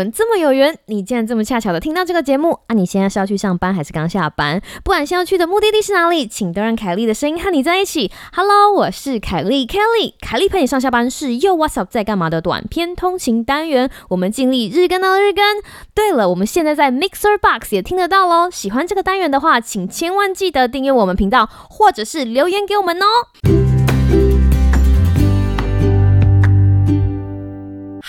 们这么有缘，你竟然这么恰巧的听到这个节目啊！你现在是要去上班还是刚下班？不管是要去的目的地是哪里，请都让凯莉的声音和你在一起。Hello，我是凯莉 Kelly，凯莉陪你上下班是又 What's up 在干嘛的短篇通勤单元，我们尽力日更到日更。对了，我们现在在 Mixer Box 也听得到喽。喜欢这个单元的话，请千万记得订阅我们频道，或者是留言给我们哦。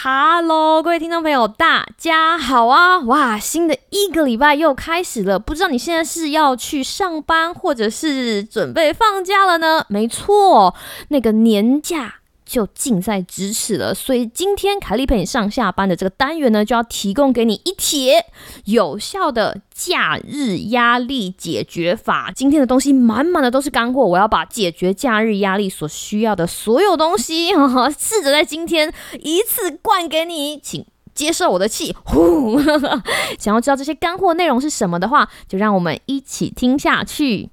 Hello，各位听众朋友，大家好啊！哇，新的一个礼拜又开始了，不知道你现在是要去上班，或者是准备放假了呢？没错，那个年假。就近在咫尺了，所以今天凯莉陪你上下班的这个单元呢，就要提供给你一帖有效的假日压力解决法。今天的东西满满的都是干货，我要把解决假日压力所需要的所有东西，试着在今天一次灌给你，请接受我的气。呼，想要知道这些干货内容是什么的话，就让我们一起听下去。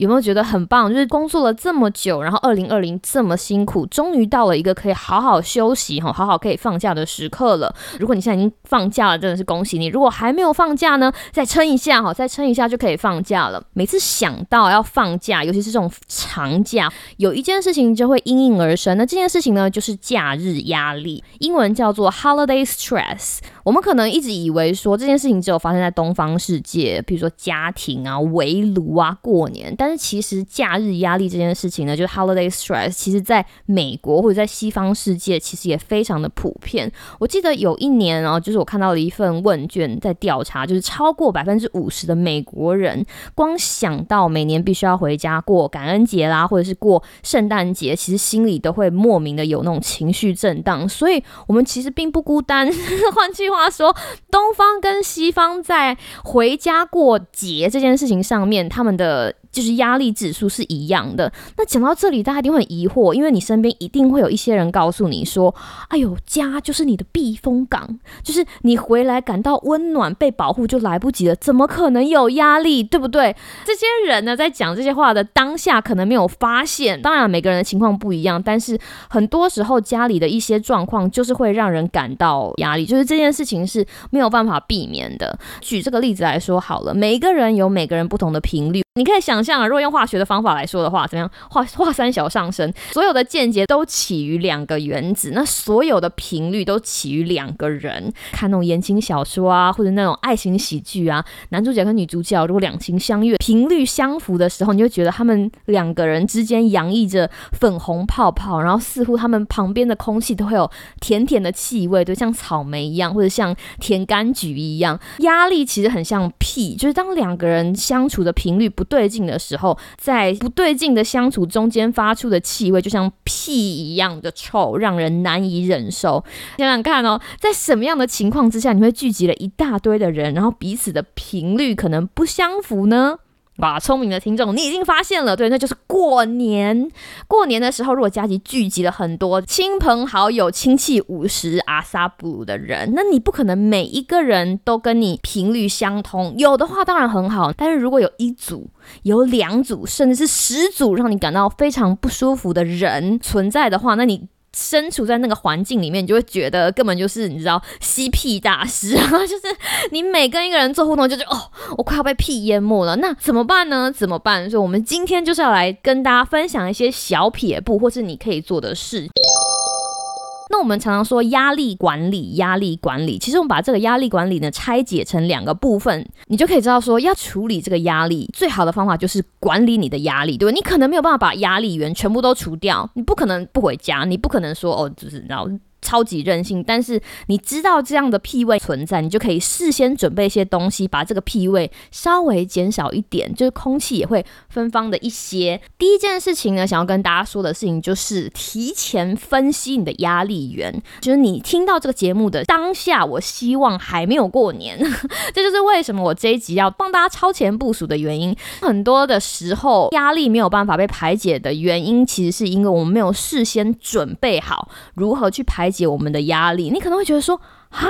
有没有觉得很棒？就是工作了这么久，然后二零二零这么辛苦，终于到了一个可以好好休息哈，好好可以放假的时刻了。如果你现在已经放假了，真的是恭喜你。如果还没有放假呢，再撑一下哈，再撑一下就可以放假了。每次想到要放假，尤其是这种长假，有一件事情就会应运而生。那这件事情呢，就是假日压力，英文叫做 holiday stress。我们可能一直以为说这件事情只有发生在东方世界，比如说家庭啊、围炉啊、过年，但但其实假日压力这件事情呢，就是 holiday stress，其实在美国或者在西方世界，其实也非常的普遍。我记得有一年哦，就是我看到了一份问卷在调查，就是超过百分之五十的美国人，光想到每年必须要回家过感恩节啦，或者是过圣诞节，其实心里都会莫名的有那种情绪震荡。所以，我们其实并不孤单。换句话说，东方跟西方在回家过节这件事情上面，他们的。就是压力指数是一样的。那讲到这里，大家一定会疑惑，因为你身边一定会有一些人告诉你说：“哎呦，家就是你的避风港，就是你回来感到温暖、被保护就来不及了，怎么可能有压力？对不对？”这些人呢，在讲这些话的当下，可能没有发现。当然，每个人的情况不一样，但是很多时候家里的一些状况，就是会让人感到压力，就是这件事情是没有办法避免的。举这个例子来说好了，每一个人有每个人不同的频率。你可以想象啊，如果用化学的方法来说的话，怎么样？化化三小上升，所有的间接都起于两个原子，那所有的频率都起于两个人。看那种言情小说啊，或者那种爱情喜剧啊，男主角跟女主角如果两情相悦，频率相符的时候，你就觉得他们两个人之间洋溢着粉红泡泡，然后似乎他们旁边的空气都会有甜甜的气味，就像草莓一样，或者像甜柑橘一样。压力其实很像屁，就是当两个人相处的频率不。对劲的时候，在不对劲的相处中间发出的气味，就像屁一样的臭，让人难以忍受。想想看哦，在什么样的情况之下，你会聚集了一大堆的人，然后彼此的频率可能不相符呢？哇，聪明的听众，你已经发现了，对，那就是过年。过年的时候，如果家里聚集了很多亲朋好友、亲戚五十阿萨布的人，那你不可能每一个人都跟你频率相通。有的话当然很好，但是如果有一组、有两组，甚至是十组，让你感到非常不舒服的人存在的话，那你。身处在那个环境里面，你就会觉得根本就是你知道吸屁大师啊，就是你每跟一个人做互动，就觉得哦，我快要被屁淹没了。那怎么办呢？怎么办？所以我们今天就是要来跟大家分享一些小撇步，或是你可以做的事。那我们常常说压力管理，压力管理，其实我们把这个压力管理呢拆解成两个部分，你就可以知道说要处理这个压力，最好的方法就是管理你的压力，对吧？你可能没有办法把压力源全部都除掉，你不可能不回家，你不可能说哦，就是然后。超级任性，但是你知道这样的屁味存在，你就可以事先准备一些东西，把这个屁味稍微减少一点，就是空气也会芬芳的一些。第一件事情呢，想要跟大家说的事情就是提前分析你的压力源，就是你听到这个节目的当下，我希望还没有过年，这就是为什么我这一集要帮大家超前部署的原因。很多的时候，压力没有办法被排解的原因，其实是因为我们没有事先准备好如何去排。解我们的压力，你可能会觉得说，哈，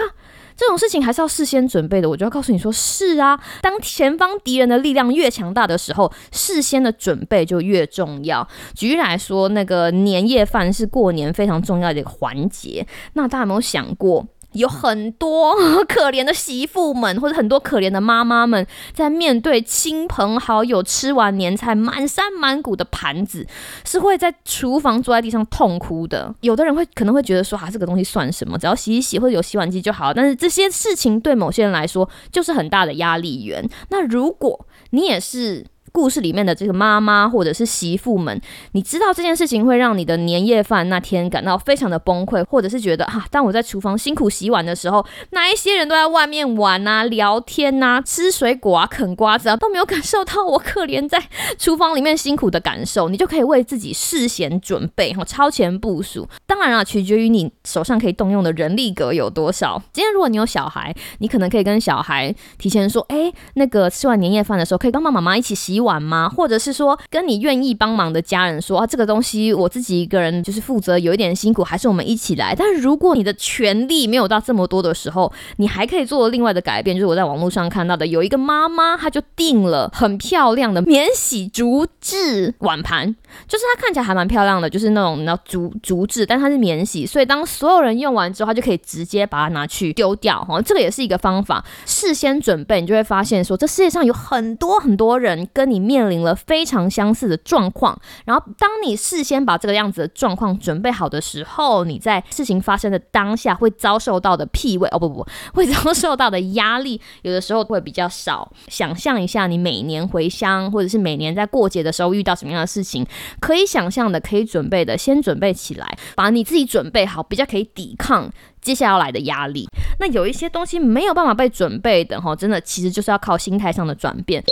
这种事情还是要事先准备的。我就要告诉你说，是啊，当前方敌人的力量越强大的时候，事先的准备就越重要。举例来说，那个年夜饭是过年非常重要的一个环节。那大家有没有想过？有很多 可怜的媳妇们，或者很多可怜的妈妈们，在面对亲朋好友吃完年菜满山满谷的盘子，是会在厨房坐在地上痛哭的。有的人会可能会觉得说，啊，这个东西算什么？只要洗一洗或者有洗碗机就好。但是这些事情对某些人来说，就是很大的压力源。那如果你也是。故事里面的这个妈妈或者是媳妇们，你知道这件事情会让你的年夜饭那天感到非常的崩溃，或者是觉得啊，当我在厨房辛苦洗碗的时候，那一些人都在外面玩啊、聊天啊、吃水果啊、啃瓜子啊，都没有感受到我可怜在厨房里面辛苦的感受，你就可以为自己事先准备哈，超前部署。当然啊，取决于你手上可以动用的人力格有多少。今天如果你有小孩，你可能可以跟小孩提前说，哎，那个吃完年夜饭的时候，可以帮帮妈妈一起洗。碗吗？或者是说跟你愿意帮忙的家人说啊，这个东西我自己一个人就是负责，有一点辛苦，还是我们一起来。但是如果你的权力没有到这么多的时候，你还可以做另外的改变，就是我在网络上看到的，有一个妈妈，她就订了很漂亮的免洗竹制碗盘，就是它看起来还蛮漂亮的，就是那种你知道竹竹制，但它是免洗，所以当所有人用完之后，他就可以直接把它拿去丢掉。哈，这个也是一个方法，事先准备，你就会发现说，这世界上有很多很多人跟你面临了非常相似的状况，然后当你事先把这个样子的状况准备好的时候，你在事情发生的当下会遭受到的屁味哦不不，会遭受到的压力，有的时候会比较少。想象一下，你每年回乡，或者是每年在过节的时候遇到什么样的事情，可以想象的，可以准备的，先准备起来，把你自己准备好，比较可以抵抗接下来的压力。那有一些东西没有办法被准备的哈，真的其实就是要靠心态上的转变。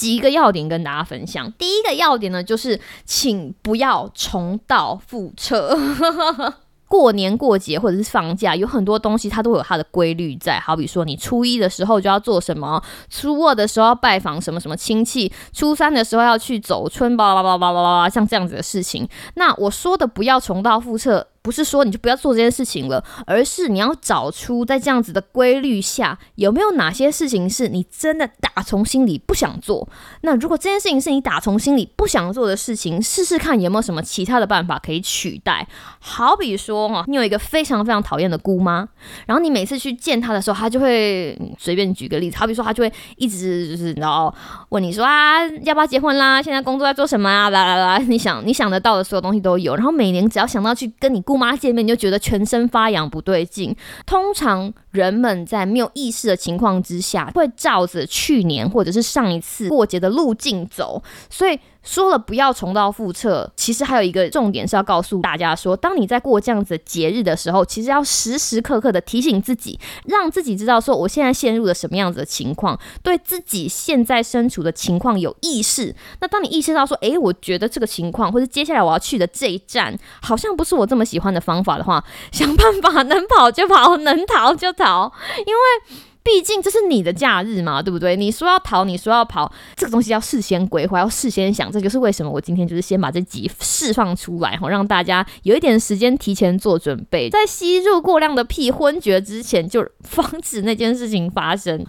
几个要点跟大家分享。第一个要点呢，就是请不要重蹈覆辙。过年过节或者是放假，有很多东西它都有它的规律在。好比说，你初一的时候就要做什么，初二的时候要拜访什么什么亲戚，初三的时候要去走春，巴拉巴拉巴拉巴拉，像这样子的事情。那我说的不要重蹈覆辙。不是说你就不要做这件事情了，而是你要找出在这样子的规律下，有没有哪些事情是你真的打从心里不想做。那如果这件事情是你打从心里不想做的事情，试试看有没有什么其他的办法可以取代。好比说哈，你有一个非常非常讨厌的姑妈，然后你每次去见她的时候，她就会随便举个例子，好比说她就会一直就是然后问你说啊要不要结婚啦，现在工作在做什么啊，啦啦啦，你想你想得到的所有东西都有。然后每年只要想到去跟你。姑妈见面，你就觉得全身发痒，不对劲。通常人们在没有意识的情况之下，会照着去年或者是上一次过节的路径走，所以。说了不要重蹈覆辙，其实还有一个重点是要告诉大家说，当你在过这样子的节日的时候，其实要时时刻刻的提醒自己，让自己知道说我现在陷入了什么样子的情况，对自己现在身处的情况有意识。那当你意识到说，诶，我觉得这个情况或者接下来我要去的这一站好像不是我这么喜欢的方法的话，想办法能跑就跑，能逃就逃，因为。毕竟这是你的假日嘛，对不对？你说要逃，你说要跑，这个东西要事先规划，要事先想。这就是为什么我今天就是先把这集释放出来，哈，让大家有一点时间提前做准备，在吸入过量的屁昏厥之前，就防止那件事情发生。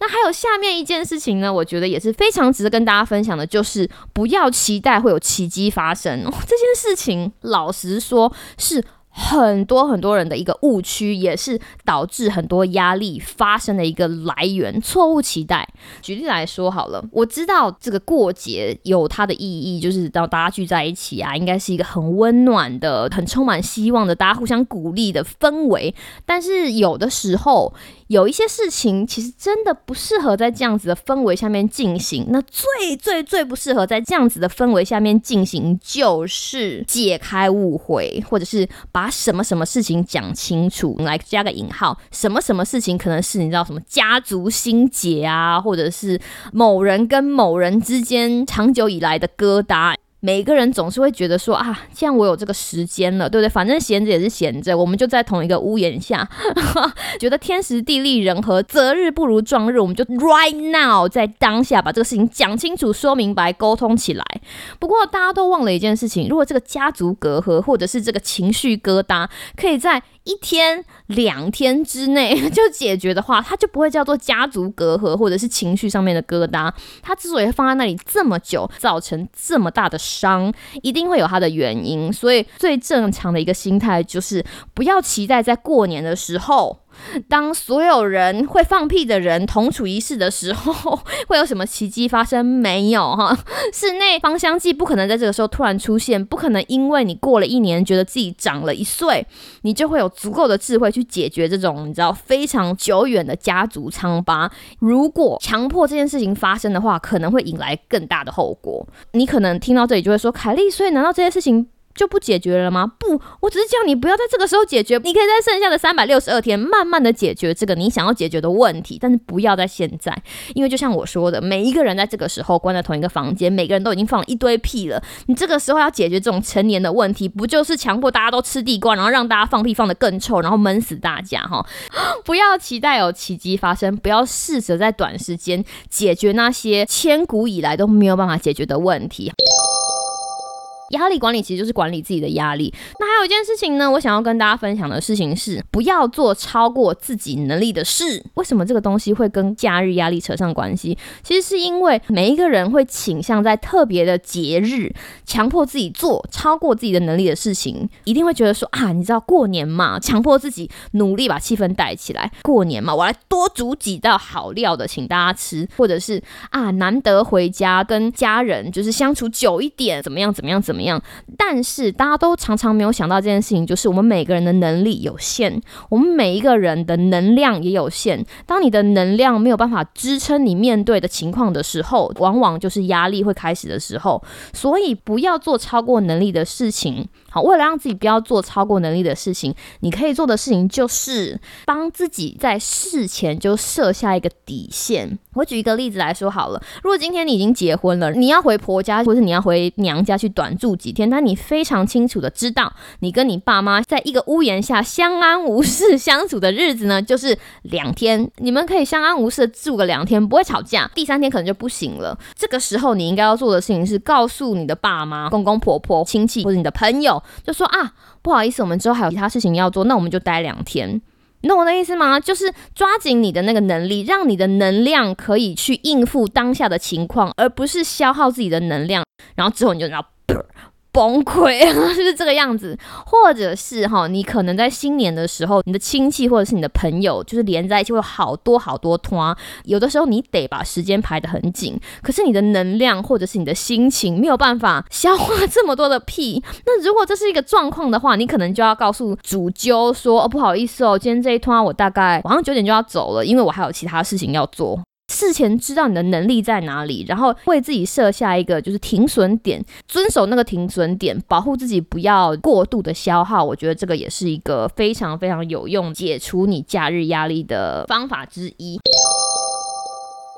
那还有下面一件事情呢，我觉得也是非常值得跟大家分享的，就是不要期待会有奇迹发生。这件事情，老实说是。很多很多人的一个误区，也是导致很多压力发生的一个来源。错误期待。举例来说好了，我知道这个过节有它的意义，就是让大家聚在一起啊，应该是一个很温暖的、很充满希望的，大家互相鼓励的氛围。但是有的时候。有一些事情其实真的不适合在这样子的氛围下面进行。那最最最不适合在这样子的氛围下面进行，就是解开误会，或者是把什么什么事情讲清楚。来加个引号，什么什么事情可能是你知道什么家族心结啊，或者是某人跟某人之间长久以来的疙瘩。每个人总是会觉得说啊，既然我有这个时间了，对不对？反正闲着也是闲着，我们就在同一个屋檐下，觉得天时地利人和，择日不如撞日，我们就 right now 在当下把这个事情讲清楚、说明白、沟通起来。不过大家都忘了一件事情，如果这个家族隔阂或者是这个情绪疙瘩，可以在一天、两天之内 就解决的话，它就不会叫做家族隔阂或者是情绪上面的疙瘩。它之所以放在那里这么久，造成这么大的伤，一定会有它的原因。所以最正常的一个心态就是不要期待在过年的时候。当所有人会放屁的人同处一室的时候，会有什么奇迹发生？没有哈，室内芳香剂不可能在这个时候突然出现，不可能因为你过了一年觉得自己长了一岁，你就会有足够的智慧去解决这种你知道非常久远的家族疮疤。如果强迫这件事情发生的话，可能会引来更大的后果。你可能听到这里就会说：“凯莉，所以难道这些事情？”就不解决了吗？不，我只是叫你不要在这个时候解决，你可以在剩下的三百六十二天慢慢的解决这个你想要解决的问题，但是不要在现在，因为就像我说的，每一个人在这个时候关在同一个房间，每个人都已经放了一堆屁了，你这个时候要解决这种成年的问题，不就是强迫大家都吃地瓜，然后让大家放屁放得更臭，然后闷死大家哈？不要期待有奇迹发生，不要试着在短时间解决那些千古以来都没有办法解决的问题。压力管理其实就是管理自己的压力。还有一件事情呢，我想要跟大家分享的事情是，不要做超过自己能力的事。为什么这个东西会跟假日压力扯上关系？其实是因为每一个人会倾向在特别的节日，强迫自己做超过自己的能力的事情，一定会觉得说啊，你知道过年嘛，强迫自己努力把气氛带起来。过年嘛，我来多煮几道好料的请大家吃，或者是啊，难得回家跟家人就是相处久一点，怎么样怎么样。怎么样？但是大家都常常没有想想到这件事情，就是我们每个人的能力有限，我们每一个人的能量也有限。当你的能量没有办法支撑你面对的情况的时候，往往就是压力会开始的时候。所以不要做超过能力的事情。好，为了让自己不要做超过能力的事情，你可以做的事情就是帮自己在事前就设下一个底线。我举一个例子来说好了，如果今天你已经结婚了，你要回婆家或者你要回娘家去短住几天，但你非常清楚的知道，你跟你爸妈在一个屋檐下相安无事相处的日子呢，就是两天，你们可以相安无事的住个两天，不会吵架，第三天可能就不行了。这个时候你应该要做的事情是告诉你的爸妈、公公婆婆、亲戚或者你的朋友。就说啊，不好意思，我们之后还有其他事情要做，那我们就待两天，你懂我的意思吗？就是抓紧你的那个能力，让你的能量可以去应付当下的情况，而不是消耗自己的能量，然后之后你就要。崩溃啊 就是这个样子，或者是哈，你可能在新年的时候，你的亲戚或者是你的朋友就是连在一起，会有好多好多团。有的时候你得把时间排得很紧，可是你的能量或者是你的心情没有办法消化这么多的屁。那如果这是一个状况的话，你可能就要告诉主揪说：“哦，不好意思哦，今天这一团我大概晚上九点就要走了，因为我还有其他事情要做。”事前知道你的能力在哪里，然后为自己设下一个就是停损点，遵守那个停损点，保护自己不要过度的消耗。我觉得这个也是一个非常非常有用解除你假日压力的方法之一。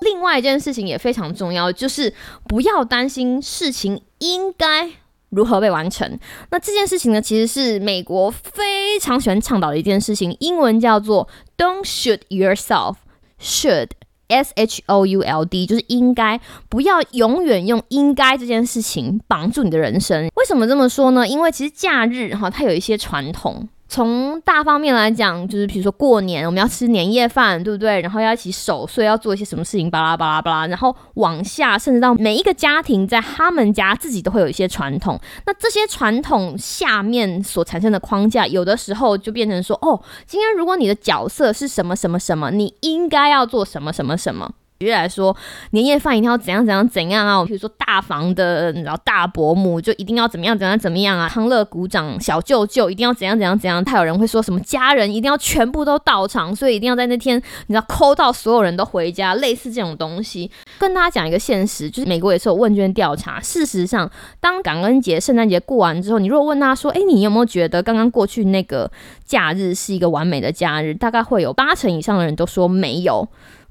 另外一件事情也非常重要，就是不要担心事情应该如何被完成。那这件事情呢，其实是美国非常喜欢倡导的一件事情，英文叫做 "Don't shoot yourself." Should S H O U L D 就是应该不要永远用应该这件事情绑住你的人生。为什么这么说呢？因为其实假日哈，它有一些传统。从大方面来讲，就是比如说过年我们要吃年夜饭，对不对？然后要一起守岁，要做一些什么事情，巴拉巴拉巴拉。然后往下，甚至到每一个家庭在他们家自己都会有一些传统。那这些传统下面所产生的框架，有的时候就变成说，哦，今天如果你的角色是什么什么什么，你应该要做什么什么什么。举例来说，年夜饭一定要怎样怎样怎样啊？比如说大房的，然后大伯母就一定要怎么样怎样怎么样啊？康乐鼓掌，小舅舅一定要怎样怎样怎样？他有人会说什么家人一定要全部都到场，所以一定要在那天你知道抠到所有人都回家，类似这种东西。跟大家讲一个现实，就是美国也是有问卷调查，事实上，当感恩节、圣诞节过完之后，你如果问他说，哎，你有没有觉得刚刚过去那个假日是一个完美的假日？大概会有八成以上的人都说没有。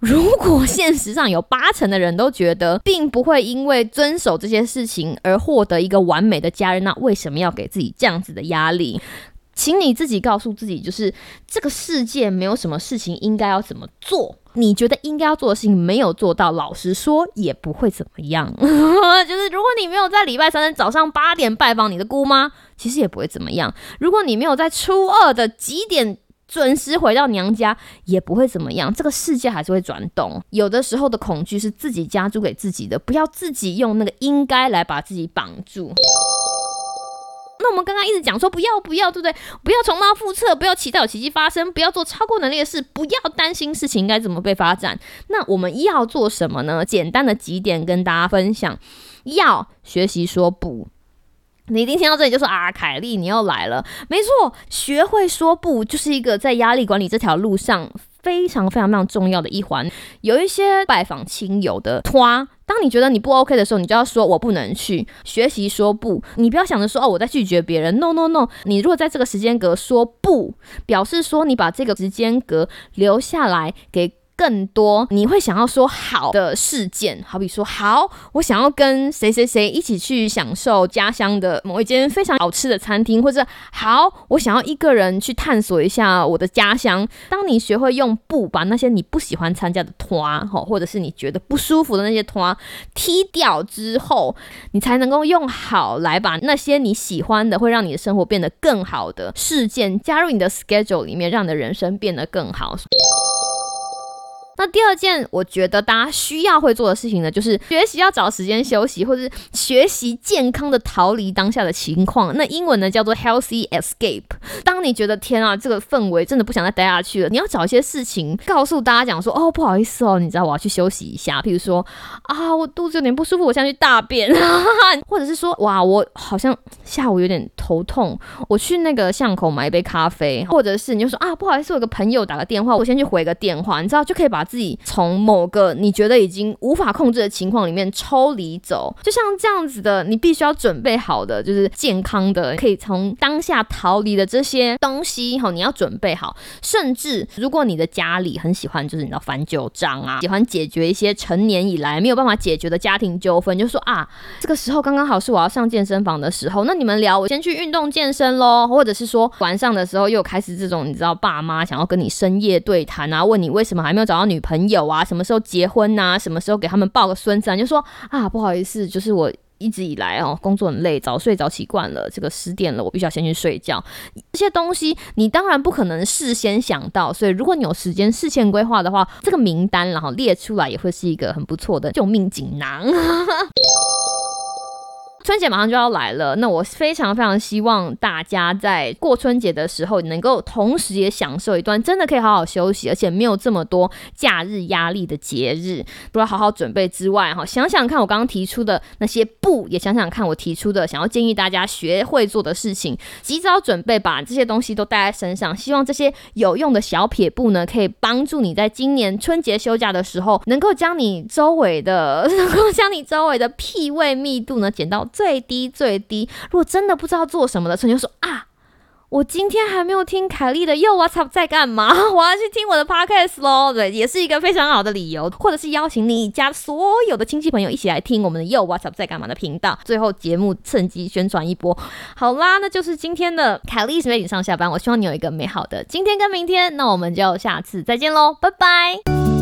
如果现实上有八成的人都觉得并不会因为遵守这些事情而获得一个完美的家人，那为什么要给自己这样子的压力？请你自己告诉自己，就是这个世界没有什么事情应该要怎么做。你觉得应该要做的事情没有做到，老实说也不会怎么样。就是如果你没有在礼拜三的早上八点拜访你的姑妈，其实也不会怎么样。如果你没有在初二的几点准时回到娘家，也不会怎么样。这个世界还是会转动。有的时候的恐惧是自己加注给自己的，不要自己用那个应该来把自己绑住。那我们刚刚一直讲说不要不要，对不对？不要重蹈覆辙，不要期待有奇迹发生，不要做超过能力的事，不要担心事情应该怎么被发展。那我们要做什么呢？简单的几点跟大家分享：要学习说不。你一定听到这里就说啊，凯莉你又来了。没错，学会说不就是一个在压力管理这条路上非常非常非常重要的一环。有一些拜访亲友的托。当你觉得你不 OK 的时候，你就要说“我不能去”。学习说不，你不要想着说“哦，我在拒绝别人”。No No No，你如果在这个时间隔说不，表示说你把这个时间隔留下来给。更多你会想要说好的事件，好比说好，我想要跟谁谁谁一起去享受家乡的某一间非常好吃的餐厅，或者好，我想要一个人去探索一下我的家乡。当你学会用不把那些你不喜欢参加的团，哈，或者是你觉得不舒服的那些团踢掉之后，你才能够用好来把那些你喜欢的，会让你的生活变得更好的事件加入你的 schedule 里面，让你的人生变得更好。那第二件，我觉得大家需要会做的事情呢，就是学习要找时间休息，或者是学习健康的逃离当下的情况。那英文呢叫做 healthy escape。当你觉得天啊，这个氛围真的不想再待下去了，你要找一些事情告诉大家讲说，哦，不好意思哦，你知道我要去休息一下。譬如说啊，我肚子有点不舒服，我想去大便，或者是说哇，我好像下午有点头痛，我去那个巷口买一杯咖啡，或者是你就说啊，不好意思，我有个朋友打个电话，我先去回个电话，你知道就可以把。自己从某个你觉得已经无法控制的情况里面抽离走，就像这样子的，你必须要准备好的，就是健康的，可以从当下逃离的这些东西，哈，你要准备好。甚至如果你的家里很喜欢，就是你知道翻旧账啊，喜欢解决一些成年以来没有办法解决的家庭纠纷，就说啊，这个时候刚刚好是我要上健身房的时候，那你们聊，我先去运动健身喽，或者是说晚上的时候又开始这种，你知道爸妈想要跟你深夜对谈啊，问你为什么还没有找到女。女朋友啊，什么时候结婚呐？什么时候给他们抱个孙子？啊就说啊，不好意思，就是我一直以来哦，工作很累，早睡早起惯了，这个十点了，我必须要先去睡觉。这些东西你当然不可能事先想到，所以如果你有时间事先规划的话，这个名单然后列出来也会是一个很不错的救命锦囊。春节马上就要来了，那我非常非常希望大家在过春节的时候，能够同时也享受一段真的可以好好休息，而且没有这么多假日压力的节日。除了好好准备之外，哈，想想看我刚刚提出的那些不，也想想看我提出的想要建议大家学会做的事情，及早准备，把这些东西都带在身上。希望这些有用的小撇步呢，可以帮助你在今年春节休假的时候，能够将你周围的，能够将你周围的屁味密度呢减到。最低最低，如果真的不知道做什么的，你就说啊，我今天还没有听凯莉的，又 What's up 在干嘛？我要去听我的 podcast 喽。对，也是一个非常好的理由，或者是邀请你家所有的亲戚朋友一起来听我们的又 What's up 在干嘛的频道。最后节目趁机宣传一波，好啦，那就是今天的凯莉是美女上下班。我希望你有一个美好的今天跟明天，那我们就下次再见喽，拜拜。